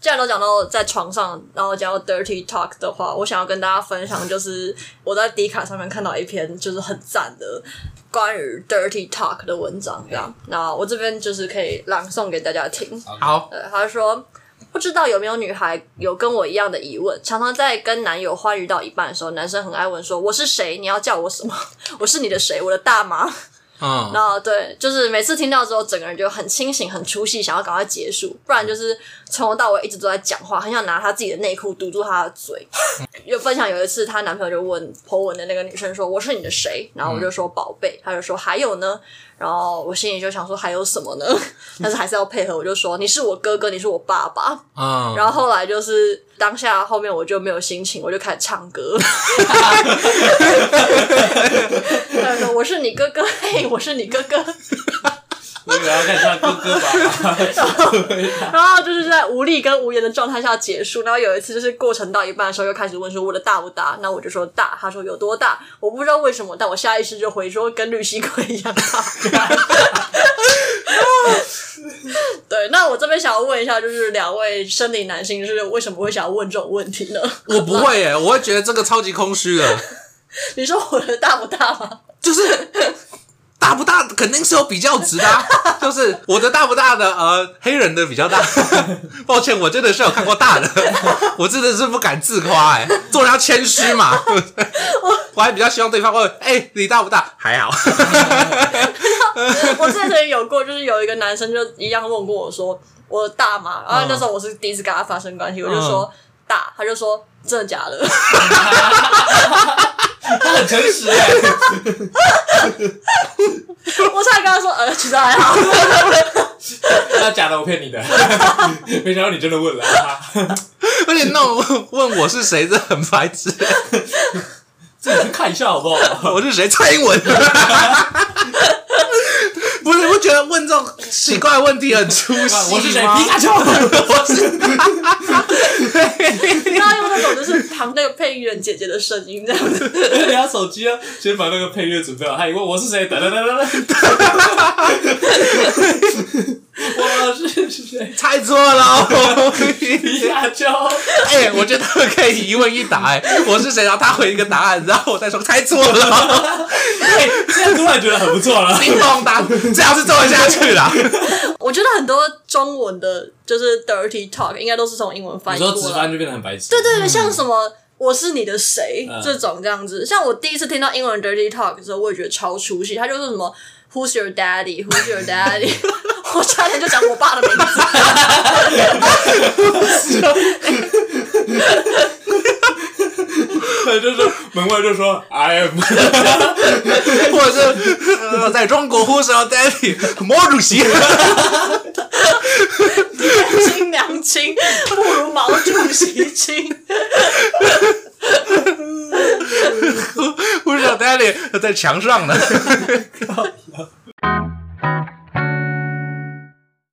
既然都讲到在床上，然后讲到 dirty talk 的话，我想要跟大家分享，就是我在 D 卡上面看到一篇就是很赞的关于 dirty talk 的文章，这样。那我这边就是可以朗诵给大家听。好，对，他说。不知道有没有女孩有跟我一样的疑问？常常在跟男友欢愉到一半的时候，男生很爱问说：“我是谁？你要叫我什么？我是你的谁？我的大妈？”嗯，然后对，就是每次听到之后，整个人就很清醒、很出戏，想要赶快结束，不然就是从头到尾一直都在讲话，很想拿他自己的内裤堵住他的嘴。有分享有一次，她男朋友就问 po 文的那个女生说：“我是你的谁？”然后我就说：“宝贝。”他就说：“还有呢？”然后我心里就想说：“还有什么呢？”但是还是要配合，我就说：“你是我哥哥，你是我爸爸。”嗯。然后后来就是当下后面我就没有心情，我就开始唱歌。他说：“我是你哥哥，嘿，我是你哥哥。”我以为要看他哥哥吧。然后就是在无力跟无言的状态下结束。然后有一次就是过程到一半的时候，又开始问说我的大不大？那我就说大。他说有多大？我不知道为什么，但我下意识就回说跟绿蠵龟一样大。对，那我这边想要问一下，就是两位生理男性，就是为什么会想要问这种问题呢？我不会耶，我会觉得这个超级空虚的。你说我的大不大吗？就是。大不大肯定是有比较值的，啊，就是我的大不大的呃，黑人的比较大。抱歉，我真的是有看过大的，我真的是不敢自夸哎，做人要谦虚嘛。我还比较希望对方问，哎、欸，你大不大？还好。我之前有过，就是有一个男生就一样问过我说，我大吗？然后那时候我是第一次跟他发生关系，我就说大，他就说真的假的？诚实哎，我才跟他说，呃，其实还好。那假的，我骗你的。没想到你真的问了，而且那种问我是谁，这很白痴。自己去看一下好不好？我是谁？蔡英文。不是，我觉得问这种奇怪的问题很出戏。我是谁？皮卡丘。我是。你要用那种就是旁姐姐的声音这样子。你要手机啊，先把那个配乐准备好。他以为我是谁？等等等等等。我是谁？猜错了。皮亚丘。哎、欸，我觉得可以一问一答。哎，我是谁？然后他回一个答案，然后我再说猜错了。哎、欸，现在突然觉得很不错了。叮咚当。这样是做得下去啦。我觉得很多中文的，就是 dirty talk，应该都是从英文翻译过来。你说直翻就变得很白痴。对对对，像什么我是你的谁、嗯、这种这样子。像我第一次听到英文 dirty talk 的时候，我也觉得超出戏。他就是什么 Who's your daddy? Who's your daddy? 我差点就讲我爸的名字。就是门外就说 I am，或者是、呃、在中国呼叫 Daddy 毛主席，娘亲娘亲不如毛主席亲，在墙上呢。